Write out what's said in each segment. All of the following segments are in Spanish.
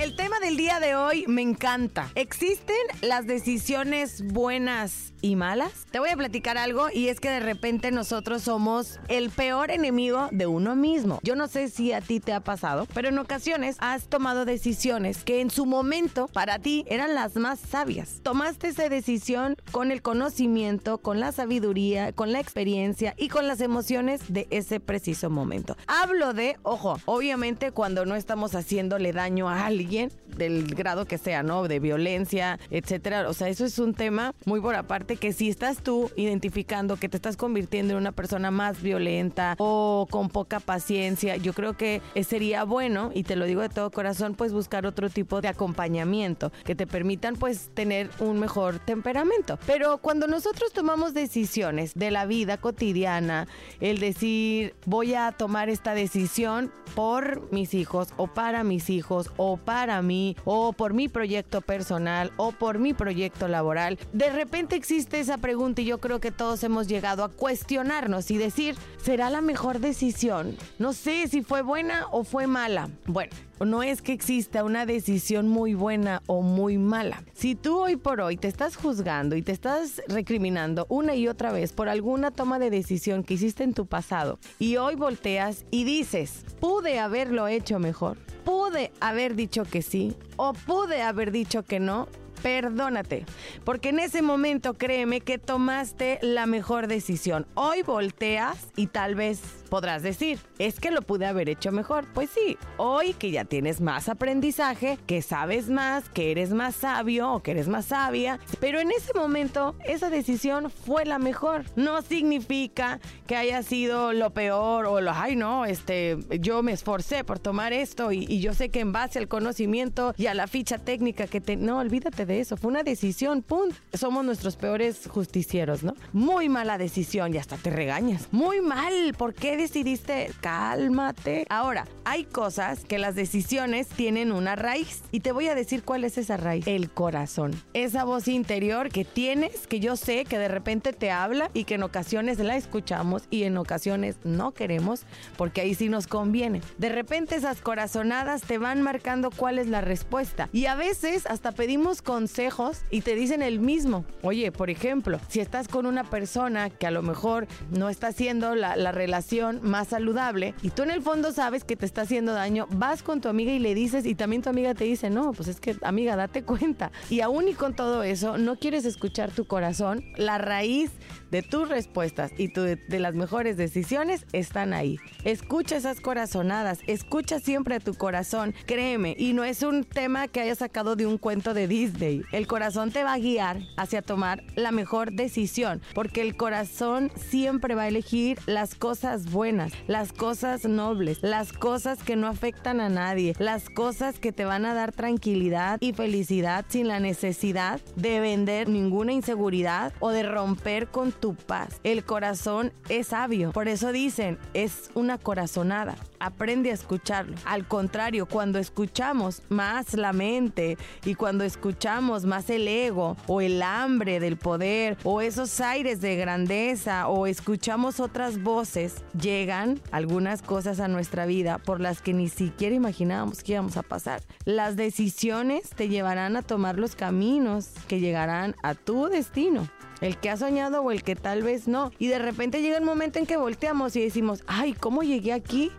El tema del día de hoy me encanta. ¿Existen las decisiones buenas y malas? Te voy a platicar algo y es que de repente nosotros somos el peor enemigo de uno mismo. Yo no sé si a ti te ha pasado, pero en ocasiones has tomado decisiones que en su momento para ti eran las más sabias. Tomaste esa decisión con el conocimiento, con la sabiduría, con la experiencia y con las emociones de ese preciso momento. Hablo de, ojo, obviamente cuando no estamos haciéndole daño a alguien, del grado que sea, ¿no? De violencia, etcétera. O sea, eso es un tema muy por aparte que si estás tú identificando que te estás convirtiendo en una persona más violenta o con poca paciencia, yo creo que sería bueno, y te lo digo de todo corazón, pues buscar otro tipo de acompañamiento que te permitan pues tener un mejor temperamento. Pero cuando nosotros tomamos decisiones de la vida cotidiana, el decir voy a tomar esta decisión por mis hijos o para mis hijos o para mí o por mi proyecto personal o por mi proyecto laboral, de repente existe esa pregunta y yo creo que todos hemos llegado a cuestionarnos y decir, ¿será la mejor decisión? No sé si fue buena o fue mala. Bueno, no es que exista una decisión muy buena o muy mala. Si tú hoy por hoy te estás juzgando y te estás recriminando una y otra vez por alguna toma de decisión que hiciste en tu pasado y hoy volteas y dices, pude haberlo hecho mejor, pude haber dicho que sí o pude haber dicho que no, perdónate, porque en ese momento créeme que tomaste la mejor decisión. Hoy volteas y tal vez podrás decir, es que lo pude haber hecho mejor. Pues sí, hoy que ya tienes más aprendizaje, que sabes más, que eres más sabio o que eres más sabia, pero en ese momento esa decisión fue la mejor. No significa que haya sido lo peor o lo, ay no, este, yo me esforcé por tomar esto y, yo sé que en base al conocimiento y a la ficha técnica que te... No, olvídate de eso, fue una decisión, punto. Somos nuestros peores justicieros, ¿no? Muy mala decisión y hasta te regañas. Muy mal, ¿por qué decidiste? Cálmate. Ahora, hay cosas que las decisiones tienen una raíz y te voy a decir cuál es esa raíz. El corazón. Esa voz interior que tienes, que yo sé que de repente te habla y que en ocasiones la escuchamos y en ocasiones no queremos porque ahí sí nos conviene. De repente esas corazonadas te van marcando cuál es la respuesta y a veces hasta pedimos con consejos y te dicen el mismo. Oye, por ejemplo, si estás con una persona que a lo mejor no está haciendo la, la relación más saludable y tú en el fondo sabes que te está haciendo daño, vas con tu amiga y le dices y también tu amiga te dice, no, pues es que amiga, date cuenta. Y aún y con todo eso, no quieres escuchar tu corazón, la raíz de tus respuestas y de las mejores decisiones están ahí. Escucha esas corazonadas, escucha siempre a tu corazón, créeme, y no es un tema que haya sacado de un cuento de Disney. El corazón te va a guiar hacia tomar la mejor decisión, porque el corazón siempre va a elegir las cosas buenas, las cosas nobles, las cosas que no afectan a nadie, las cosas que te van a dar tranquilidad y felicidad sin la necesidad de vender ninguna inseguridad o de romper con tu paz. El corazón es sabio. Por eso dicen, es una corazonada. Aprende a escucharlo. Al contrario, cuando escuchamos más la mente y cuando escuchamos más el ego o el hambre del poder o esos aires de grandeza o escuchamos otras voces, llegan algunas cosas a nuestra vida por las que ni siquiera imaginábamos que íbamos a pasar. Las decisiones te llevarán a tomar los caminos que llegarán a tu destino el que ha soñado o el que tal vez no. Y de repente llega el momento en que volteamos y decimos, ay, ¿cómo llegué aquí?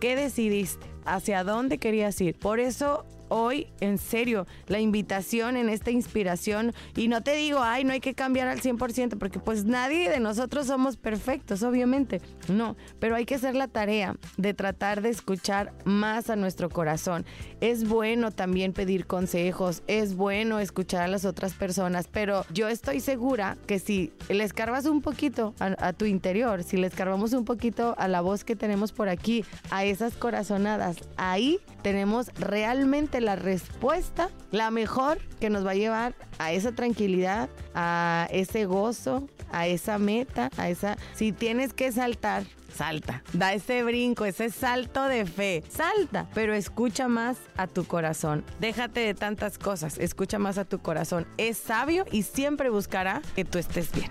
¿Qué decidiste? ¿Hacia dónde querías ir? Por eso hoy, en serio, la invitación en esta inspiración. Y no te digo, ay, no hay que cambiar al 100%, porque pues nadie de nosotros somos perfectos, obviamente. No, pero hay que hacer la tarea de tratar de escuchar más a nuestro corazón. Es bueno también pedir consejos, es bueno escuchar a las otras personas, pero yo estoy segura que si le escarbas un poquito a, tu interior, si le escarbamos un poquito a la voz que tenemos por aquí, a esas corazonadas, ahí tenemos realmente la respuesta, la mejor que nos va a llevar a esa tranquilidad, a ese gozo, a esa meta, a esa... Si tienes que saltar salta. Da ese brinco, ese salto de fe. Salta, pero escucha más a tu corazón. Déjate de tantas cosas, escucha más a tu corazón. Es sabio y siempre buscará que tú estés bien.